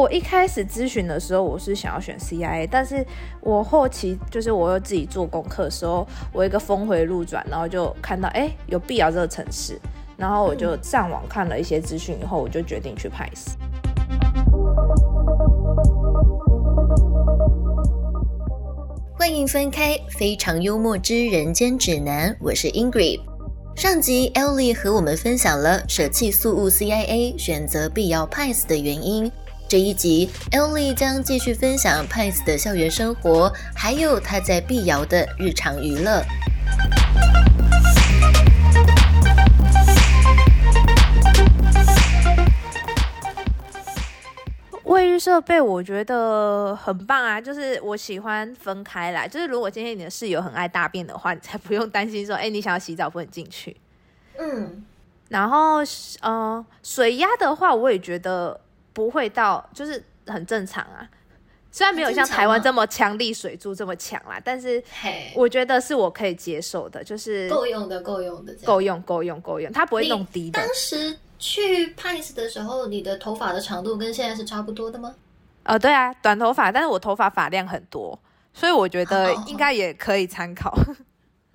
我一开始咨询的时候，我是想要选 CIA，但是我后期就是我又自己做功课的时候，我一个峰回路转，然后就看到哎有必要这个城市，然后我就上网看了一些资讯以后，我就决定去派斯。欢迎分开，非常幽默之人间指南，我是 Ingrid。上集 Ellie 和我们分享了舍弃素物 CIA，选择必要 PIS 的原因。这一集，Ellie 将继续分享 Pies 的校园生活，还有他在碧瑶的日常娱乐。卫浴设备我觉得很棒啊，就是我喜欢分开来，就是如果今天你的室友很爱大便的话，你才不用担心说，哎，你想要洗澡不能进去。嗯，然后呃，水压的话，我也觉得不会到，就是很正常啊。虽然没有像台湾这么强力水柱这么强啦，但是我觉得是我可以接受的，就是够用的，够用的，够用，够用，够用，它不会弄低的。当时。去 Pies 的时候，你的头发的长度跟现在是差不多的吗？呃，对啊，短头发，但是我头发发量很多，所以我觉得应该也可以参考。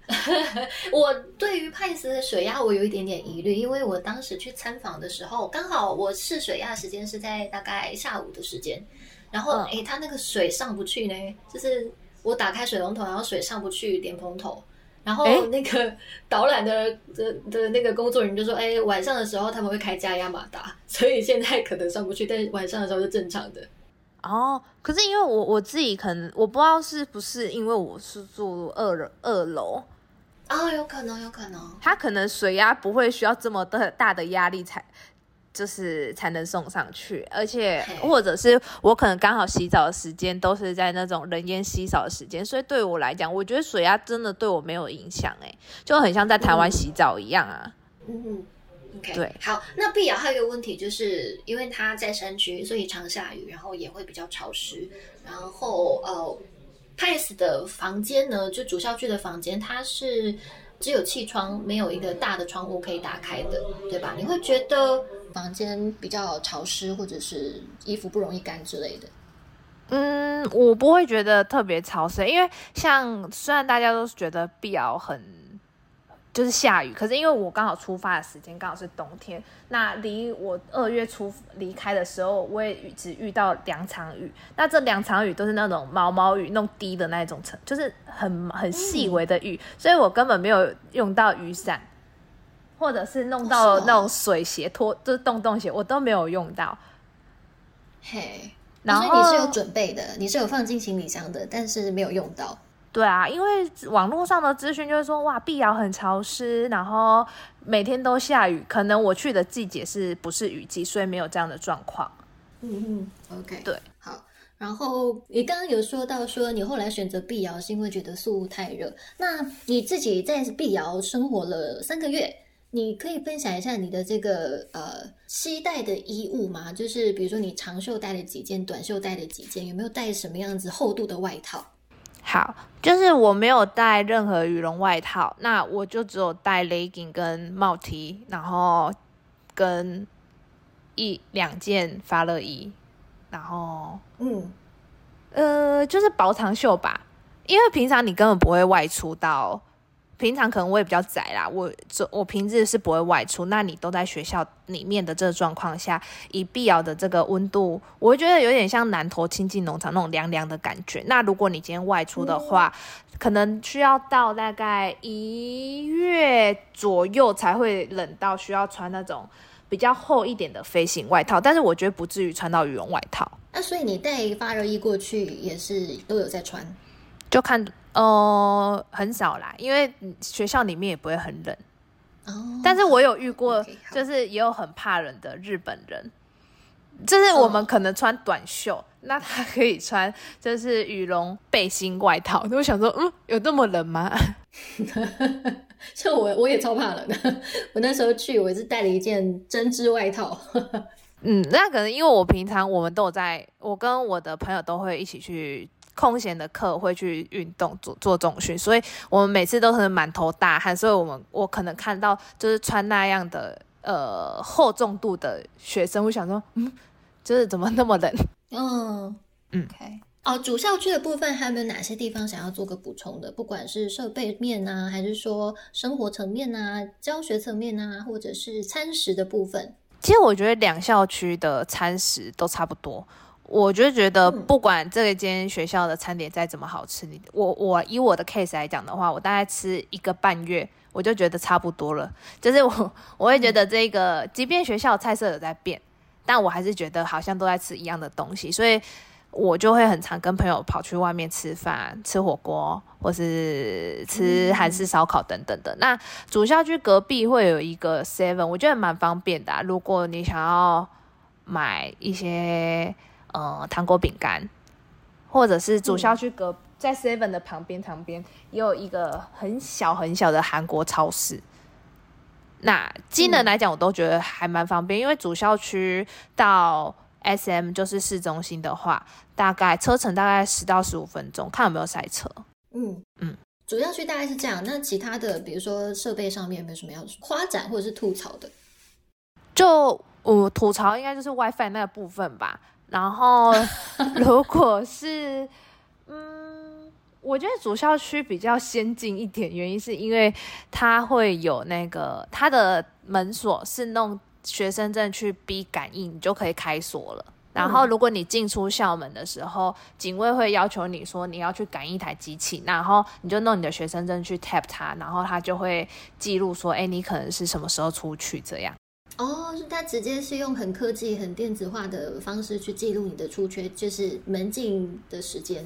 我对于 Pies 的水压我有一点点疑虑，因为我当时去参访的时候，刚好我试水压时间是在大概下午的时间，然后哎，它那个水上不去呢，就是我打开水龙头，然后水上不去莲蓬头。然后那个导览的的的那个工作人员就说：“哎，晚上的时候他们会开加压马达，所以现在可能上不去，但是晚上的时候是正常的。”哦，可是因为我我自己可能我不知道是不是因为我是住二二楼，哦，有可能，有可能，它可能水压不会需要这么的大的压力才。就是才能送上去，而且或者是我可能刚好洗澡的时间都是在那种人烟稀少的时间，所以对我来讲，我觉得水压真的对我没有影响，哎，就很像在台湾洗澡一样啊。嗯嗯，OK，对，好，那碧瑶还有一个问题，就是因为它在山区，所以常下雨，然后也会比较潮湿，然后呃，Pace 的房间呢，就主校区的房间，它是只有气窗，没有一个大的窗户可以打开的，对吧？你会觉得？房间比较潮湿，或者是衣服不容易干之类的。嗯，我不会觉得特别潮湿，因为像虽然大家都是觉得碧瑶很就是下雨，可是因为我刚好出发的时间刚好是冬天，那离我二月初离开的时候，我也只遇到两场雨。那这两场雨都是那种毛毛雨，弄低的那种层，就是很很细微的雨，所以我根本没有用到雨伞。或者是弄到那种水鞋拖，就是洞洞鞋，我都没有用到。嘿，然后你是有准备的，你是有放进行李箱的，但是没有用到。对啊，因为网络上的资讯就是说，哇，碧瑶很潮湿，然后每天都下雨，可能我去的季节是不是雨季，所以没有这样的状况。嗯嗯，OK，对，好。然后你刚刚有说到说，你后来选择碧瑶是因为觉得宿太热，那你自己在碧瑶生活了三个月。你可以分享一下你的这个呃期待的衣物吗？就是比如说你长袖带了几件，短袖带了几件，有没有带什么样子厚度的外套？好，就是我没有带任何羽绒外套，那我就只有带 legging 跟帽 T，然后跟一两件发热衣，然后嗯呃就是薄长袖吧，因为平常你根本不会外出到。平常可能我也比较宅啦，我这我平日是不会外出。那你都在学校里面的这个状况下，以必要的这个温度，我会觉得有点像南投亲近农场那种凉凉的感觉。那如果你今天外出的话，可能需要到大概一月左右才会冷到需要穿那种比较厚一点的飞行外套。但是我觉得不至于穿到羽绒外套。那所以你带发热衣过去也是都有在穿，就看。哦，很少啦，因为学校里面也不会很冷。哦，但是我有遇过，就是也有很怕冷的日本人，就是我们可能穿短袖，那他可以穿就是羽绒背心外套。我想说，嗯，有这么冷吗？就我我也超怕冷的，我那时候去，我是带了一件针织外套。嗯，那可能因为我平常我们都有在，我跟我的朋友都会一起去。空闲的课会去运动做做重训，所以我们每次都是满头大汗，所以我们我可能看到就是穿那样的呃厚重度的学生，我想说，嗯，就是怎么那么冷？嗯嗯，OK。哦，主校区的部分还有没有哪些地方想要做个补充的？不管是设备面啊，还是说生活层面啊、教学层面啊，或者是餐食的部分？其实我觉得两校区的餐食都差不多。我就觉得，不管这间学校的餐点再怎么好吃，你我我以我的 case 来讲的话，我大概吃一个半月，我就觉得差不多了。就是我我会觉得这个，即便学校菜色有在变，但我还是觉得好像都在吃一样的东西，所以我就会很常跟朋友跑去外面吃饭，吃火锅，或是吃韩式烧烤等等的。那主校区隔壁会有一个 Seven，我觉得蛮方便的。如果你想要买一些。呃，糖果饼干，或者是主校区隔在 Seven 的旁边，旁边也有一个很小很小的韩国超市。那机能来讲，我都觉得还蛮方便，因为主校区到 SM 就是市中心的话，大概车程大概十到十五分钟，看有没有塞车。嗯嗯，主校区大概是这样。那其他的，比如说设备上面有没有什么要夸展或者是吐槽的？就我吐槽应该就是 WiFi 那个部分吧。然后，如果是，嗯，我觉得主校区比较先进一点，原因是因为它会有那个它的门锁是弄学生证去逼感应，你就可以开锁了。然后，如果你进出校门的时候，警卫会要求你说你要去赶一台机器，然后你就弄你的学生证去 tap 它，然后它就会记录说，哎，你可能是什么时候出去这样。哦，是他直接是用很科技、很电子化的方式去记录你的出缺，就是门禁的时间。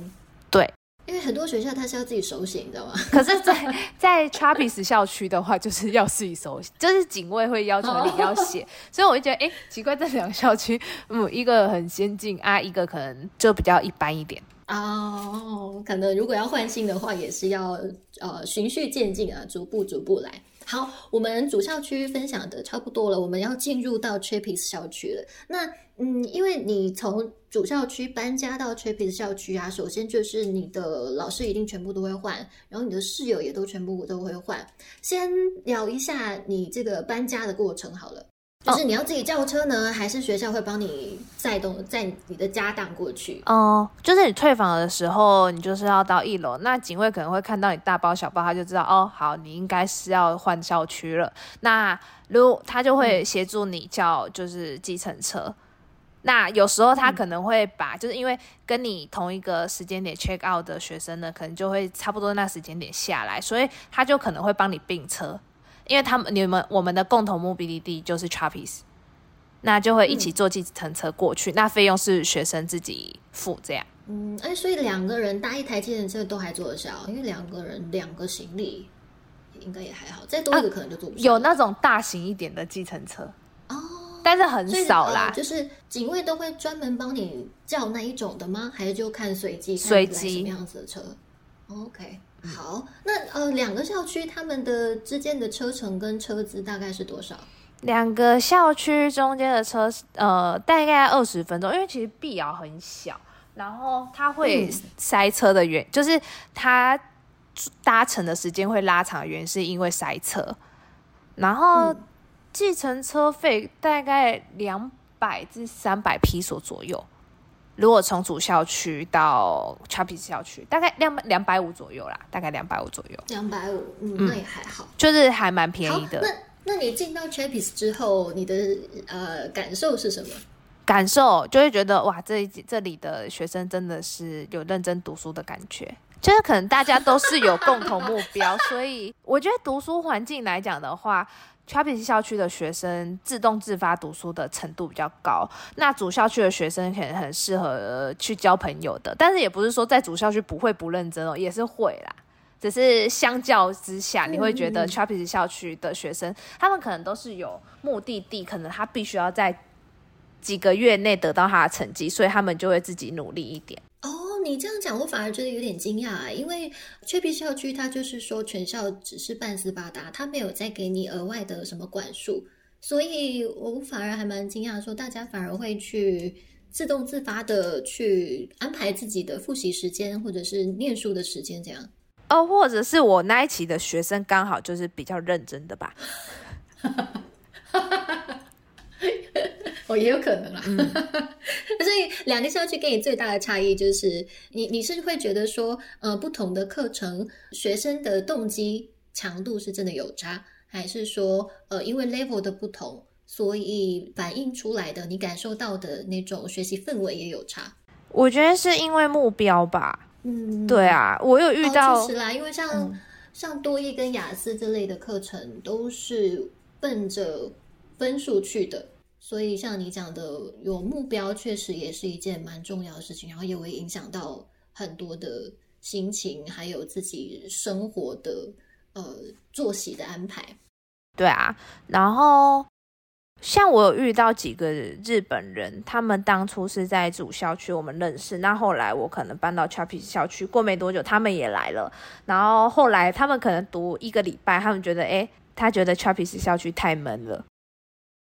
对，因为很多学校它是要自己手写，你知道吗？可是，在在 Trappist 校区的话，就是要自己手写，就是警卫会要求你要写。所以我就觉得，哎，奇怪，这两个校区，嗯，一个很先进啊，一个可能就比较一般一点。哦，可能如果要换新的话，也是要呃循序渐进啊，逐步逐步来。好，我们主校区分享的差不多了，我们要进入到 Trapis 校区了。那嗯，因为你从主校区搬家到 Trapis 校区啊，首先就是你的老师一定全部都会换，然后你的室友也都全部都会换。先聊一下你这个搬家的过程好了。就是你要自己叫车呢，还是学校会帮你载动载你的家当过去？哦，就是你退房的时候，你就是要到一楼，那警卫可能会看到你大包小包，他就知道哦，好，你应该是要换校区了。那如他就会协助你叫就是计程车。那有时候他可能会把，就是因为跟你同一个时间点 check out 的学生呢，可能就会差不多那时间点下来，所以他就可能会帮你并车。因为他们、你们、我们的共同目的地就是 Chapis，那就会一起坐计程车过去，那费用是学生自己付，这样。嗯，哎，所以两个人搭一台计程车都还坐得下，因为两个人两个行李应该也还好，再多一个可能就坐不下。有那种大型一点的计程车哦，但是很少啦。就是警卫都会专门帮你叫那一种的吗？还是就看随机随机什么样子的车？OK。好，那呃，两个校区他们的之间的车程跟车资大概是多少？两个校区中间的车呃，大概二十分钟，因为其实碧瑶很小，然后它会塞车的原就是它搭乘的时间会拉长，原因是因为塞车。然后计程车费大概两百至三百披索左右。如果从主校区到 Chapis 校区，大概两两百五左右啦，大概两百五左右。两百五，嗯，那也还好，就是还蛮便宜的。那那你进到 Chapis 之后，你的呃感受是什么？感受就会觉得哇，这这里的学生真的是有认真读书的感觉，就是可能大家都是有共同目标，所以我觉得读书环境来讲的话。Chapis 校区的学生自动自发读书的程度比较高，那主校区的学生可能很适合去交朋友的，但是也不是说在主校区不会不认真哦，也是会啦，只是相较之下，你会觉得 Chapis 校区的学生，他们可能都是有目的地，可能他必须要在几个月内得到他的成绩，所以他们就会自己努力一点。你这样讲，我反而觉得有点惊讶，因为雀皮校区它就是说全校只是半斯巴达，它没有再给你额外的什么管束，所以我反而还蛮惊讶，说大家反而会去自动自发的去安排自己的复习时间或者是念书的时间，这样哦，或者是我那一期的学生刚好就是比较认真的吧。哦，也有可能啦。所以两个校区给你最大的差异就是，你你是会觉得说，呃，不同的课程学生的动机强度是真的有差，还是说，呃，因为 level 的不同，所以反映出来的你感受到的那种学习氛围也有差？我觉得是因为目标吧。嗯，对啊，我有遇到，确实啦，因为像像多益跟雅思这类的课程都是奔着分数去的。所以，像你讲的，有目标确实也是一件蛮重要的事情，然后也会影响到很多的心情，还有自己生活的呃作息的安排。对啊，然后像我有遇到几个日本人，他们当初是在主校区我们认识，那后来我可能搬到 Chapis 校区，过没多久他们也来了，然后后来他们可能读一个礼拜，他们觉得哎，他觉得 Chapis 校区太闷了。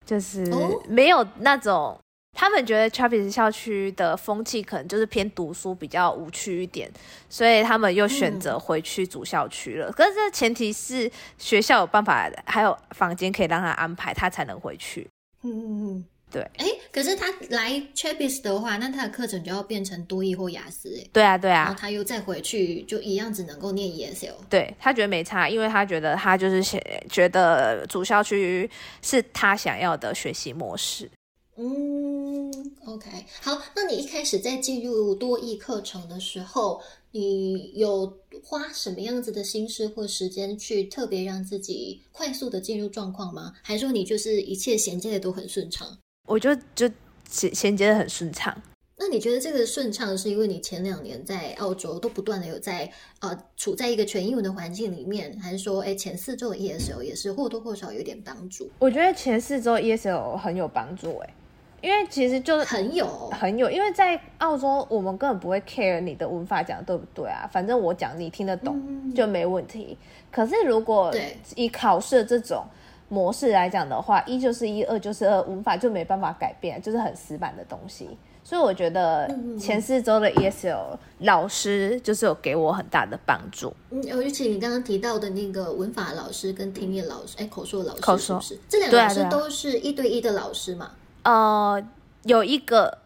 就是没有那种，他们觉得 Travis 校区的风气可能就是偏读书比较无趣一点，所以他们又选择回去主校区了。可是这前提是学校有办法，还有房间可以让他安排，他才能回去。嗯嗯嗯。对，哎，可是他来 Chapis 的话，那他的课程就要变成多益或雅思，哎，对啊，对啊，然后他又再回去，就一样只能够念 ESL。对他觉得没差，因为他觉得他就是觉得主校区是他想要的学习模式。嗯，OK，好，那你一开始在进入多益课程的时候，你有花什么样子的心思或时间去特别让自己快速的进入状况吗？还是说你就是一切衔接的都很顺畅？我就就衔衔接的很顺畅。那你觉得这个顺畅是因为你前两年在澳洲都不断的有在呃处在一个全英文的环境里面，还是说哎前四周的 ESL 也是或多或少有点帮助？我觉得前四周 ESL 很有帮助哎，因为其实就是很有很有，因为在澳洲我们根本不会 care 你的文法讲的对不对啊，反正我讲你听得懂就没问题。可是如果以考试这种。模式来讲的话，一就是一，二就是二，文法就没办法改变，就是很死板的东西。所以我觉得前四周的 ESL 老师就是有给我很大的帮助。嗯，尤其你刚刚提到的那个文法老师跟听力老师，哎，口说老师，口说是这两个老师都是一对一的老师嘛？呃，有一个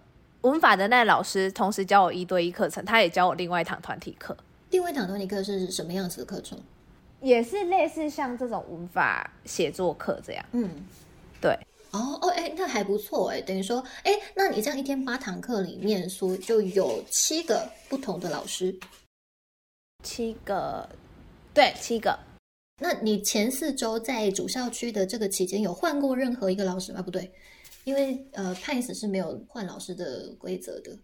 文法的那老师同时教我一对一课程，他也教我另外一堂团体课。另外一堂团体课是什么样子的课程？也是类似像这种文法写作课这样，嗯，对，哦哦，哎，那还不错哎，等于说，哎，那你这样一天八堂课里面，说就有七个不同的老师，七个，对，七个。那你前四周在主校区的这个期间，有换过任何一个老师吗？不对，因为呃 p a c e 是没有换老师的规则的，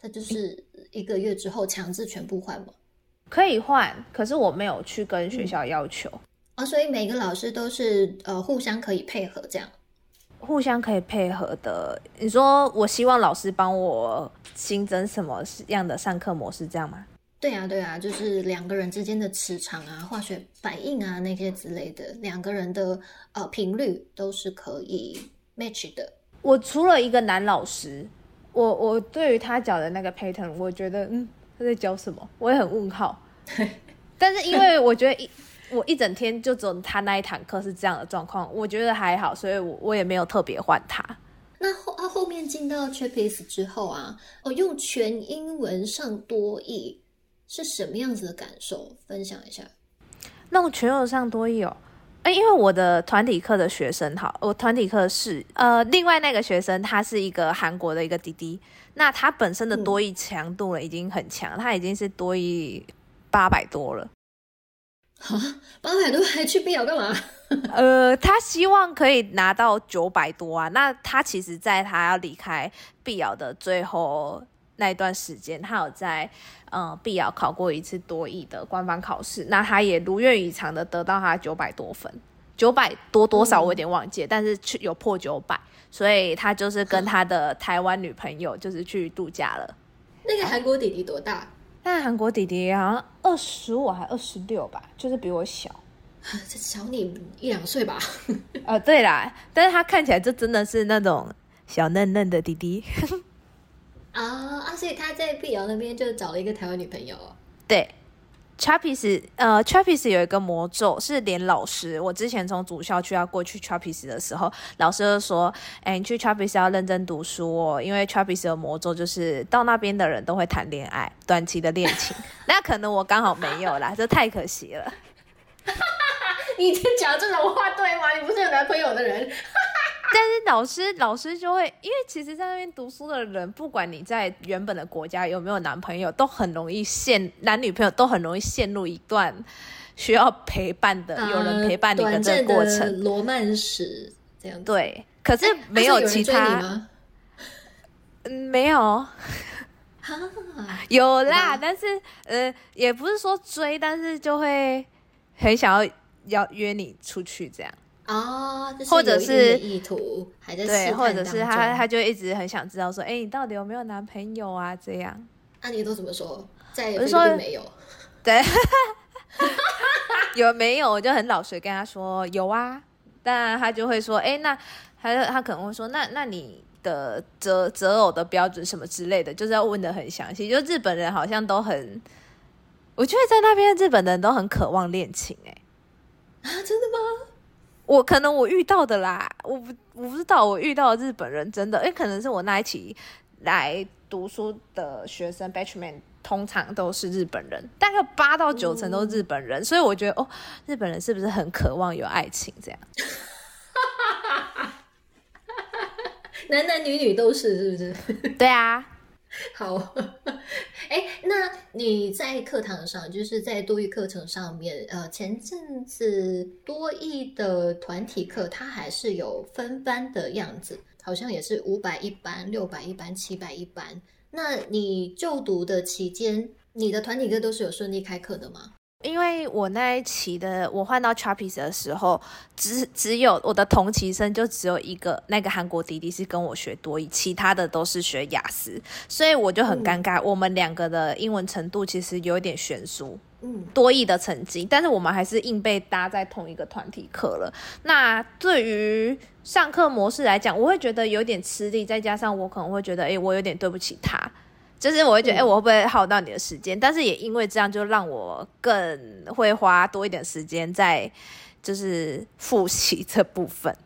他就是一个月之后强制全部换嘛。可以换，可是我没有去跟学校要求啊，所以每个老师都是呃互相可以配合这样，互相可以配合的。你说我希望老师帮我新增什么样的上课模式，这样吗？对啊，对啊，就是两个人之间的磁场啊、化学反应啊那些之类的，两个人的呃频率都是可以 match 的。我除了一个男老师，我我对于他讲的那个 pattern，我觉得嗯。他在教什么？我也很问号。但是因为我觉得一我一整天就只有他那一堂课是这样的状况，我觉得还好，所以我我也没有特别换他。那后他后面进到 Chapis 之后啊，哦，用全英文上多译是什么样子的感受？分享一下。弄全英文上多译哦。哎，因为我的团体课的学生，好，我团体课是呃，另外那个学生他是一个韩国的一个弟弟，那他本身的多益强度了已经很强，他已经是多益八百多了。啊，八百多还去必要干嘛？呃，他希望可以拿到九百多啊。那他其实在他要离开必要的最后那一段时间，他有在。嗯，必要考过一次多益的官方考试，那他也如愿以偿的得到他九百多分，九百多多少我有点忘记，但是去有破九百，所以他就是跟他的台湾女朋友就是去度假了。那个韩国弟弟多大？那韩国弟弟好像二十五还二十六吧，就是比我小，小你一两岁吧。哦，对啦，但是他看起来就真的是那种小嫩嫩的弟弟。啊啊！所以他在碧瑶那边就找了一个台湾女朋友。对，Chappies，呃，Chappies 有一个魔咒，是连老师，我之前从主校区要过去 Chappies 的时候，老师就说：“哎，你去 Chappies 要认真读书哦，因为 Chappies 的魔咒就是到那边的人都会谈恋爱，短期的恋情。那可能我刚好没有啦，这太可惜了。你讲这种话对吗？你不是有男朋友的人？但是老师，老师就会，因为其实，在那边读书的人，不管你在原本的国家有没有男朋友，都很容易陷男女朋友都很容易陷入一段需要陪伴的，有人陪伴你的这个过程，罗曼史这样。对，可是没有其他，嗯，没有，有啦，但是呃，也不是说追，但是就会很想要要约你出去这样。啊，或者是意图还在对，或者是他他就一直很想知道说，哎，你到底有没有男朋友啊？这样，那你都怎么说？在也说没有，对，有没有？我就很老实跟他说有啊，但他就会说，哎，那他他可能会说，那那你的择择偶的标准什么之类的，就是要问的很详细。就日本人好像都很，我觉得在那边日本人都很渴望恋情，哎，啊，真的吗？我可能我遇到的啦，我不我不知道我遇到的日本人真的，哎，可能是我那一期来读书的学生，batchman 通常都是日本人，大概八到九成都是日本人，所以我觉得哦，日本人是不是很渴望有爱情这样？男男女女都是，是不是？对啊。好，哎，那你在课堂上，就是在多益课程上面，呃，前阵子多益的团体课，它还是有分班的样子，好像也是五百一班、六百一班、七百一班。那你就读的期间，你的团体课都是有顺利开课的吗？因为我那一期的我换到 Chappies 的时候，只只有我的同期生就只有一个那个韩国弟弟是跟我学多语，其他的都是学雅思，所以我就很尴尬。我们两个的英文程度其实有一点悬殊，嗯，多译的成绩，但是我们还是硬被搭在同一个团体课了。那对于上课模式来讲，我会觉得有点吃力，再加上我可能会觉得，哎，我有点对不起他。就是我会觉得，哎，我会不会耗到你的时间？但是也因为这样，就让我更会花多一点时间在就是复习这部分。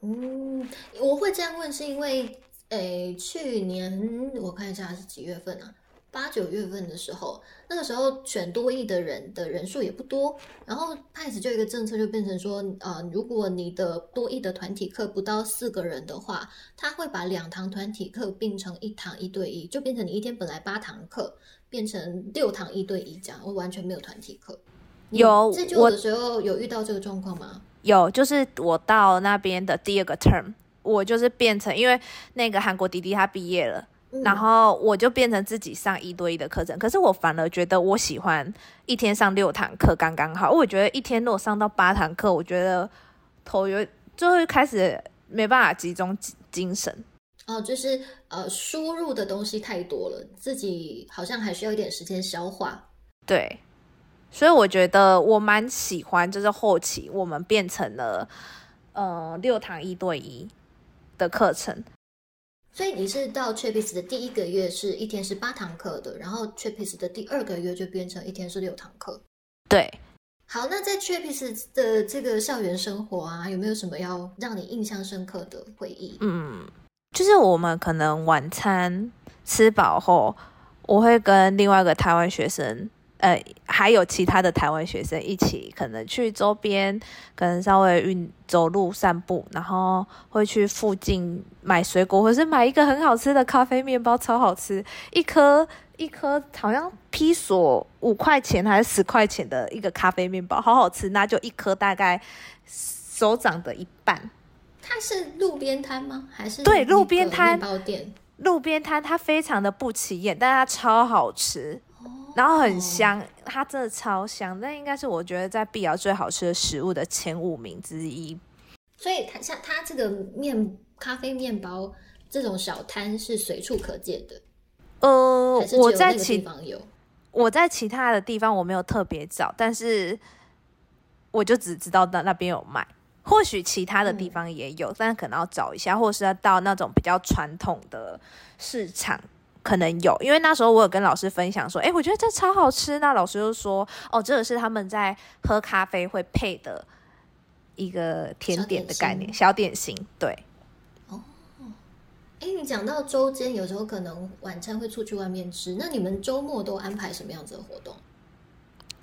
嗯，我会这样问，是因为，诶，去年我看一下是几月份啊？八九月份的时候，那个时候选多亿的人的人数也不多，然后派子就一个政策就变成说，呃，如果你的多亿的团体课不到四个人的话，他会把两堂团体课并成一堂一对一，就变成你一天本来八堂课变成六堂一对一这样，我完全没有团体课。有这就的时候有遇到这个状况吗？有，就是我到那边的第二个 term，我就是变成因为那个韩国弟弟他毕业了。然后我就变成自己上一对一的课程，可是我反而觉得我喜欢一天上六堂课刚刚好。我觉得一天如果上到八堂课，我觉得头有就会开始没办法集中精神。哦，就是呃输入的东西太多了，自己好像还需要一点时间消化。对，所以我觉得我蛮喜欢，就是后期我们变成了呃六堂一对一的课程。所以你是到 Chappies 的第一个月是一天是八堂课的，然后 Chappies 的第二个月就变成一天是六堂课。对，好，那在 Chappies 的这个校园生活啊，有没有什么要让你印象深刻的回忆？嗯，就是我们可能晚餐吃饱后，我会跟另外一个台湾学生。呃，还有其他的台湾学生一起，可能去周边，可能稍微运走路散步，然后会去附近买水果，或是买一个很好吃的咖啡面包，超好吃，一颗一颗好像披索五块钱还是十块钱的一个咖啡面包，好好吃，那就一颗大概手掌的一半。它是路边摊吗？还是对路边摊店？路边摊它非常的不起眼，但它超好吃。然后很香，它真的超香，那应该是我觉得在碧瑶最好吃的食物的前五名之一。所以它像它这个面咖啡面包这种小摊是随处可见的。呃，我在其地方有，我在其他的地方我没有特别找，但是我就只知道那那边有卖，或许其他的地方也有，但是可能要找一下，或是要到那种比较传统的市场。可能有，因为那时候我有跟老师分享说，哎，我觉得这超好吃。那老师就说，哦，这个是他们在喝咖啡会配的一个甜点的概念，小点心。对。哦。哎，你讲到周间，有时候可能晚餐会出去外面吃，那你们周末都安排什么样子的活动？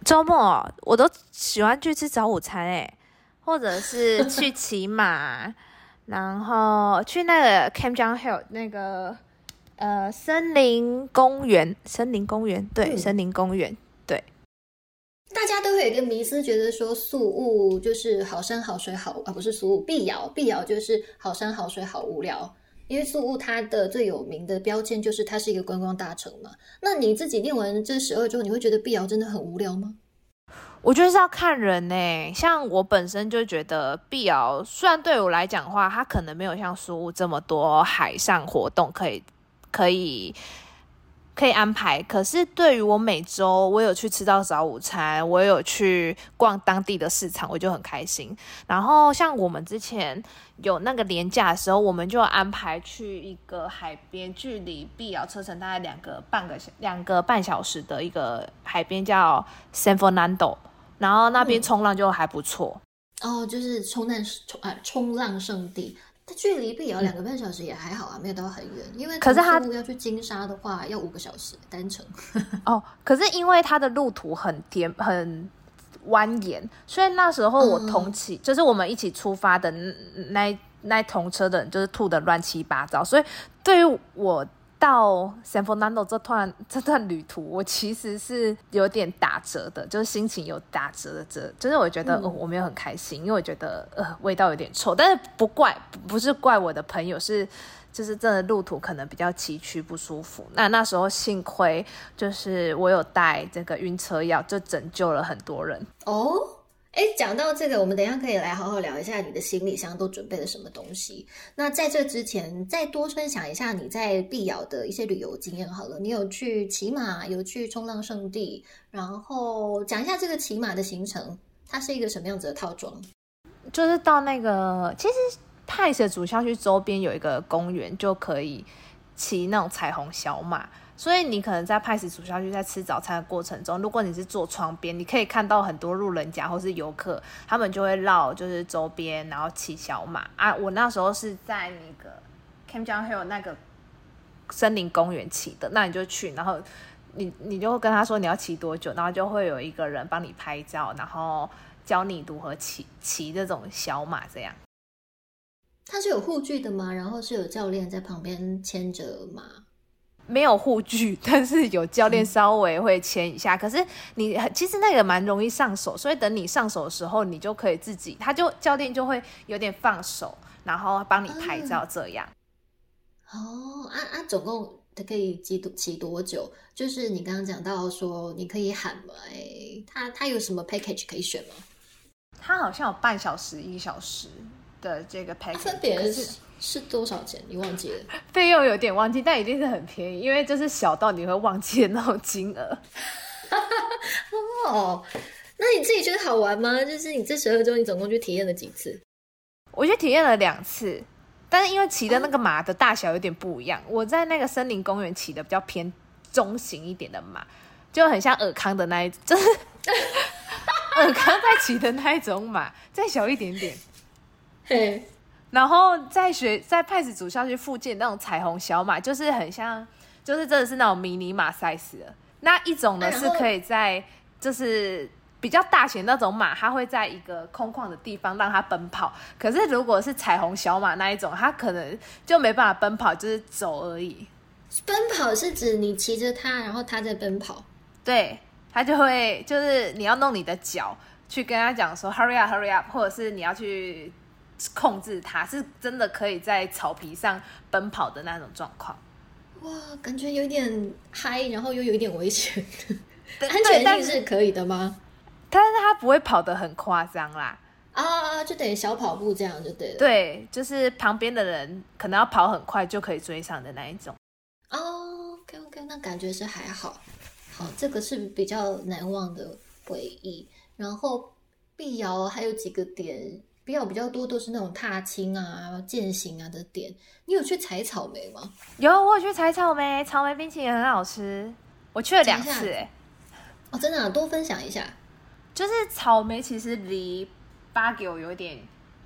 周末我都喜欢去吃早午餐，哎，或者是去骑马，然后去那个 Camp John Hill 那个。呃，森林公园，森林公园，对，森林公园，对。大家都会有一个迷思，觉得说宿雾就是好山好水好啊，不是宿雾，碧瑶，碧瑶就是好山好水好无聊。因为宿雾它的最有名的标签就是它是一个观光大城嘛。那你自己念完这十二周，你会觉得碧瑶真的很无聊吗？我觉得是要看人呢。像我本身就觉得碧瑶，虽然对我来讲的话，它可能没有像宿雾这么多海上活动可以。可以可以安排，可是对于我每周我有去吃到早午餐，我有去逛当地的市场，我就很开心。然后像我们之前有那个年假的时候，我们就安排去一个海边，距离碧瑶车程大概两个半个小两个半小时的一个海边，叫 San Fernando，然后那边冲浪就还不错。哦，就是冲浪冲啊冲浪圣地。它距离碧瑶两个半小时也还好啊，没有到很远。因为可是它要去金沙的话，要五个小时单程。哦，可是因为它的路途很颠很蜿蜒，所以那时候我同起就是我们一起出发的那那同车的人，就是吐的乱七八糟。所以对于我。到 San Fernando 这段 这段旅途，我其实是有点打折的，就是心情有打折的折，就是我觉得我没有很开心，因为我觉得呃味道有点臭，但是不怪不是怪我的朋友，是就是真的路途可能比较崎岖不舒服。那那时候幸亏就是我有带这个晕车药，就拯救了很多人哦。哎，讲到这个，我们等一下可以来好好聊一下你的行李箱都准备了什么东西。那在这之前，再多分享一下你在碧瑶的一些旅游经验好了。你有去骑马，有去冲浪圣地，然后讲一下这个骑马的行程，它是一个什么样子的套装？就是到那个，其实派的主校区周边有一个公园，就可以骑那种彩虹小马。所以你可能在派斯主校区在吃早餐的过程中，如果你是坐窗边，你可以看到很多路人甲或是游客，他们就会绕就是周边，然后骑小马啊。我那时候是在那个 Cam John Hill 那个森林公园骑的，那你就去，然后你你就会跟他说你要骑多久，然后就会有一个人帮你拍照，然后教你如何骑骑这种小马这样。他是有护具的吗？然后是有教练在旁边牵着马？没有护具，但是有教练稍微会牵一下。可是你其实那个蛮容易上手，所以等你上手的时候，你就可以自己，他就教练就会有点放手，然后帮你拍照这样。哦，啊啊，总共他可以骑多骑多久？就是你刚刚讲到说你可以喊嘛，哎，他他有什么 package 可以选吗？他好像有半小时、一小时的这个 package，分别是。是多少钱？你忘记了？费用有点忘记，但一定是很便宜，因为就是小到你会忘记的那种金额。哦，那你自己觉得好玩吗？就是你这十二周，你总共去体验了几次？我去体验了两次，但是因为骑的那个马的大小有点不一样，我在那个森林公园骑的比较偏中型一点的马，就很像尔康的那一，就是 尔康在骑的那一种马，再小一点点。嘿。然后在学在派斯主校区附近那种彩虹小马，就是很像，就是真的是那种迷你马 size 的。那一种呢是可以在，就是比较大型那种马，它会在一个空旷的地方让它奔跑。可是如果是彩虹小马那一种，它可能就没办法奔跑，就是走而已。奔跑是指你骑着它，然后它在奔跑。对，它就会就是你要弄你的脚去跟它讲说 hurry up hurry up，或者是你要去。控制它是真的可以在草皮上奔跑的那种状况，哇，感觉有点嗨，然后又有一点危险，安全性是可以的吗？但是它不会跑得很夸张啦，啊，就等于小跑步这样就对了，对，就是旁边的人可能要跑很快就可以追上的那一种。哦，OK OK，那感觉是还好，好，这个是比较难忘的回忆。然后碧瑶还有几个点。必要比较多都是那种踏青啊、践行啊的点。你有去采草莓吗？有，我有去采草莓，草莓冰淇淋很好吃，我去了两次，哎，哦，真的，多分享一下。就是草莓其实离八九有点。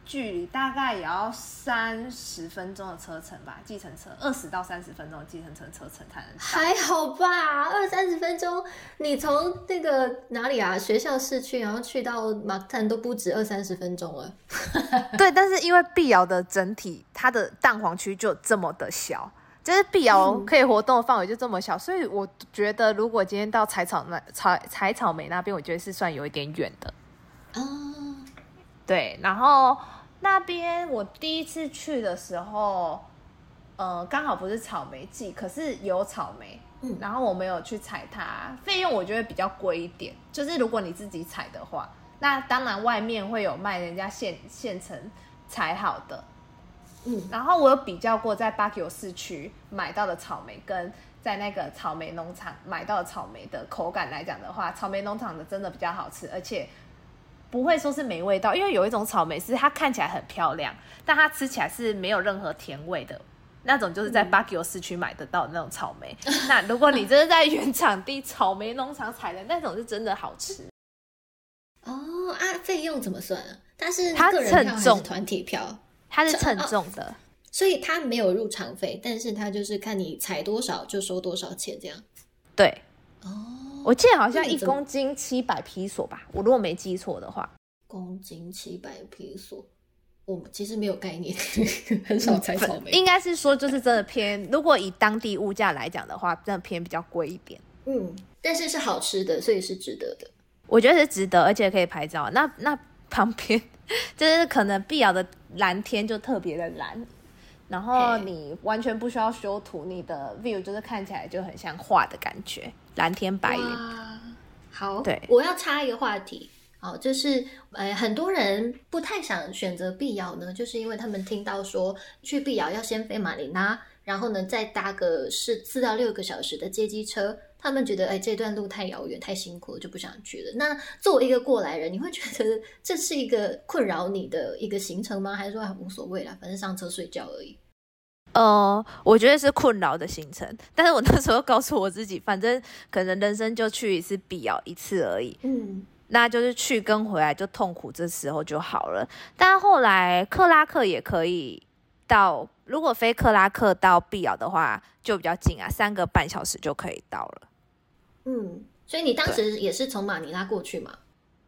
距离大概也要三十分钟的车程吧，计程车二十到三十分钟的计程车车程才能。还好吧，二三十分钟，你从那个哪里啊，学校市区，然后去到马滩都不止二三十分钟了。对，但是因为碧瑶的整体，它的蛋黄区就这么的小，就是碧瑶可以活动的范围就这么小，所以我觉得如果今天到采草那采采草莓那边，我觉得是算有一点远的。哦。对，然后那边我第一次去的时候，呃，刚好不是草莓季，可是有草莓，嗯，然后我没有去采它，费用我觉得比较贵一点。就是如果你自己采的话，那当然外面会有卖人家现现成采好的，嗯，然后我有比较过在巴九市区买到的草莓，跟在那个草莓农场买到的草莓的口感来讲的话，草莓农场的真的比较好吃，而且。不会说是没味道，因为有一种草莓是它看起来很漂亮，但它吃起来是没有任何甜味的那种，就是在巴吉欧市区买得到的那种草莓。那如果你真的在原产地草莓农场采的那种，是真的好吃。哦啊，费用怎么算啊？它是它称重团体票，它是称重的，所以它没有入场费，但是它就是看你采多少就收多少钱这样。对，哦。我记得好像一公斤七百披索吧，我如果没记错的话。公斤七百披索，我其实没有概念，很少采草莓。应该是说，就是真的偏，如果以当地物价来讲的话，真的偏比较贵一点。嗯，但是是好吃的，所以是值得的。我觉得是值得，而且可以拍照。那那旁边就是可能碧瑶的蓝天就特别的蓝，然后你完全不需要修图，你的 view 就是看起来就很像画的感觉。蓝天白云，好，对，我要插一个话题，好，就是呃，很多人不太想选择碧瑶呢，就是因为他们听到说去碧瑶要先飞马尼拉，然后呢再搭个是四到六个小时的接机车，他们觉得哎这段路太遥远太辛苦了，就不想去了。那作为一个过来人，你会觉得这是一个困扰你的一个行程吗？还是说无所谓啦，反正上车睡觉而已？呃，我觉得是困扰的行程，但是我那时候告诉我自己，反正可能人生就去一次必要一次而已，嗯，那就是去跟回来就痛苦，这时候就好了。但后来克拉克也可以到，如果飞克拉克到必要的话，就比较近啊，三个半小时就可以到了。嗯，所以你当时也是从马尼拉过去嘛？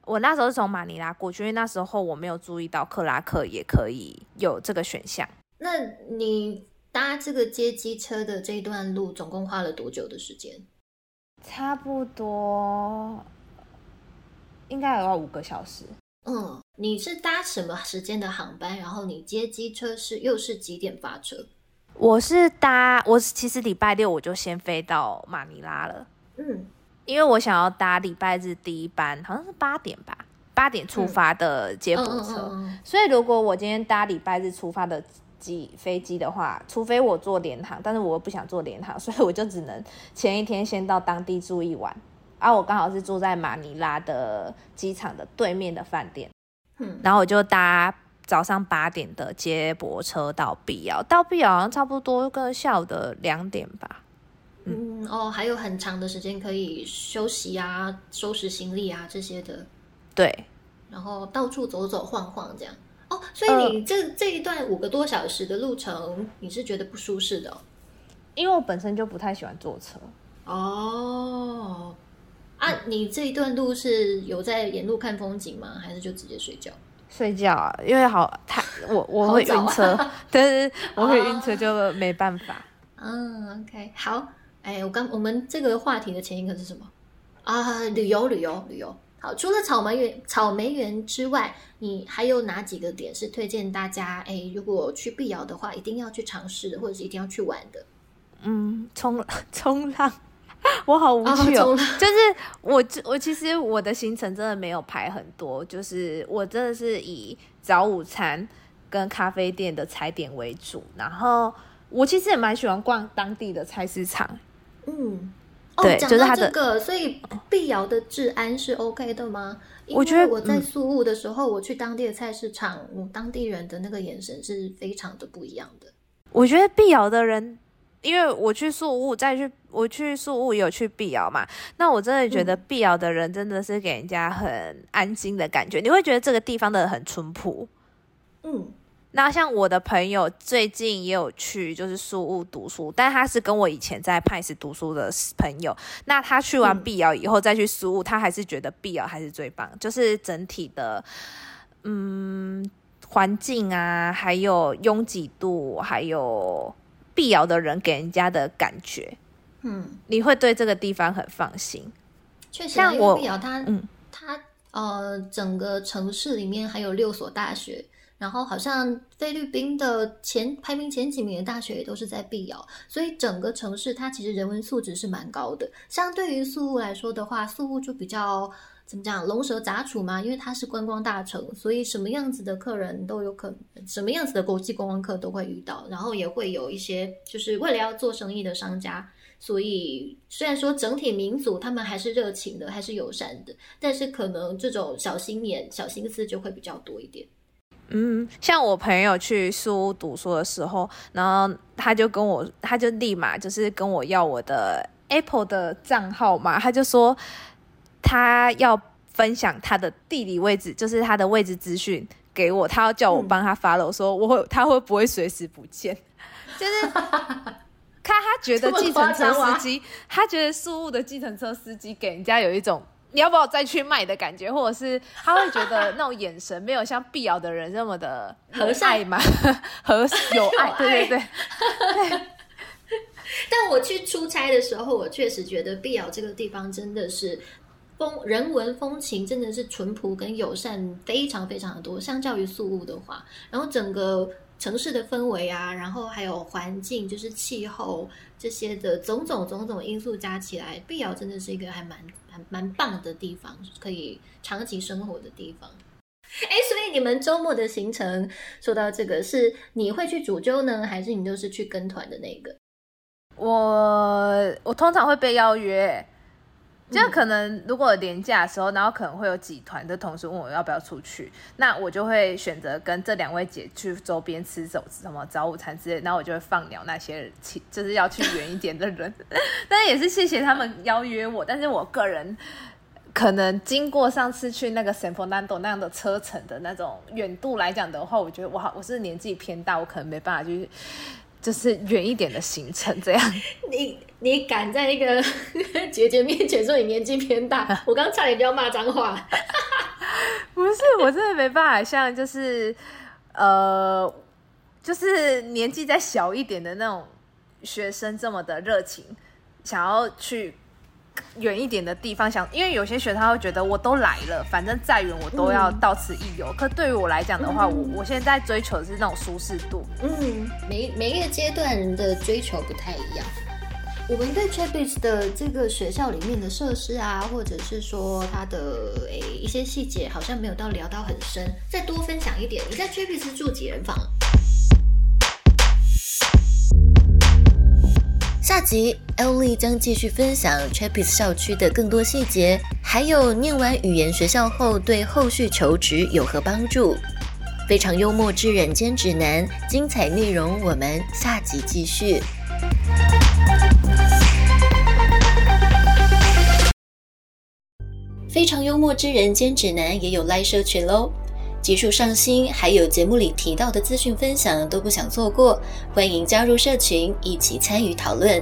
我那时候是从马尼拉过去，因为那时候我没有注意到克拉克也可以有这个选项。那你？搭这个接机车的这一段路，总共花了多久的时间？差不多应该有要五个小时。嗯，你是搭什么时间的航班？然后你接机车是又是几点发车？我是搭，我其实礼拜六我就先飞到马尼拉了。嗯，因为我想要搭礼拜日第一班，好像是八点吧，八点出发的接驳车。所以如果我今天搭礼拜日出发的。机飞机的话，除非我坐联航，但是我不想坐联航，所以我就只能前一天先到当地住一晚。啊，我刚好是住在马尼拉的机场的对面的饭店，嗯，然后我就搭早上八点的接驳车到必要，到必要好像差不多跟下午的两点吧。嗯，哦，还有很长的时间可以休息啊，收拾行李啊这些的。对，然后到处走走晃晃这样。哦，所以你这这一段五个多小时的路程，你是觉得不舒适的？因为我本身就不太喜欢坐车。哦，啊，你这一段路是有在沿路看风景吗？还是就直接睡觉？睡觉啊，因为好太我我会晕车，但是我会晕车就没办法。嗯，OK，好，哎，我刚我们这个话题的前一个是什么啊？旅游，旅游，旅游。好，除了草莓园、草莓园之外，你还有哪几个点是推荐大家？哎，如果去碧瑶的话，一定要去尝试的，或者是一定要去玩的？嗯，冲 冲浪，我好无趣哦。就是我，我其实我的行程真的没有排很多，就是我真的是以早午餐跟咖啡店的踩点为主。然后我其实也蛮喜欢逛当地的菜市场。嗯。对，讲就是它的。到这个，所以碧瑶的治安是 OK 的吗？我觉得我在嗯宿务的时候，我去当地的菜市场，我当地人的那个眼神是非常的不一样的。我觉得碧瑶的人，因为我去宿务，再去我去宿务有去碧瑶嘛，那我真的觉得嗯碧瑶的人真的是给人家很安心的感觉，你会觉得这个地方的很淳朴。嗯那像我的朋友最近也有去，就是宿务读书，但他是跟我以前在派斯读书的朋友。那他去完嗯碧瑶以后再去苏务，他还是觉得碧瑶还是最棒，就是整体的，嗯，环境啊，还有拥挤度，还有碧瑶的人给人家的感觉，嗯，你会对这个地方很放心。确实像我碧瑶它嗯它呃整个城市里面还有六所大学。然后好像菲律宾的前排名前几名的大学也都是在碧瑶，所以整个城市它其实人文素质是蛮高的。相对于宿务来说的话，宿务就比较怎么讲龙蛇杂处嘛，因为它是观光大城，所以什么样子的客人都有可能，什么样子的国际观光客都会遇到，然后也会有一些就是为了要做生意的商家。所以虽然说整体民族他们还是热情的，还是友善的，但是可能这种小心眼、小心思就会比较多一点。嗯，像我朋友去苏屋读书的时候，然后他就跟我，他就立马就是跟我要我的 Apple 的账号嘛，他就说他要分享他的地理位置，就是他的位置资讯给我，他要叫我帮他发了，我说我会，他会不会随时不见？就是看他觉得计程车司机，他觉得苏务的计程车司机给人家有一种。你要不要再去卖的感觉，或者是他会觉得那种眼神没有像碧瑶的人那么的 和善？嘛，和 有爱，对对对。但我去出差的时候，我确实觉得碧瑶这个地方真的是风人文风情真的是淳朴跟友善非常非常的多，相较于宿务的话，然后整个城市的氛围啊，然后还有环境，就是气候这些的种种种种因素加起来，碧瑶真的是一个还蛮蛮蛮棒的地方，可以长期生活的地方。哎，所以你们周末的行程，说到这个，是你会去主揪呢，还是你都是去跟团的那个？我我通常会被邀约，就可能如果年假的时候，然后可能会有几团的同事问我要不要出去，那我就会选择跟这两位姐去周边吃走什么早午餐之类，然后我就会放鸟那些就是要去远一点的人，但也是谢谢他们邀约我，但是我个人。可能经过上次去那个 San Fernando 那样的车程的那种远度来讲的话，我觉得我好我是年纪偏大，我可能没办法去，就是远一点的行程这样。你你敢在那个 姐姐面前说你年纪偏大，我刚差点就要骂脏话。不是，我真的没办法像就是呃，就是年纪再小一点的那种学生这么的热情，想要去。远一点的地方想，因为有些学生他会觉得我都来了，反正再远我都要到此一游。嗯、可对于我来讲的话，嗯、我我现在追求的是那种舒适度。嗯，每每一个阶段人的追求不太一样。我们对 Chapis 的这个学校里面的设施啊，或者是说它的诶一些细节，好像没有到聊到很深。再多分享一点，你在 Chapis 住几人房？下集 Ellie 将继续分享 Chapis 校区的更多细节，还有念完语言学校后对后续求职有何帮助。非常幽默之人间指南，精彩内容我们下集继续。非常幽默之人间指南也有 Live 社群喽。技术上新，还有节目里提到的资讯分享都不想错过，欢迎加入社群，一起参与讨论。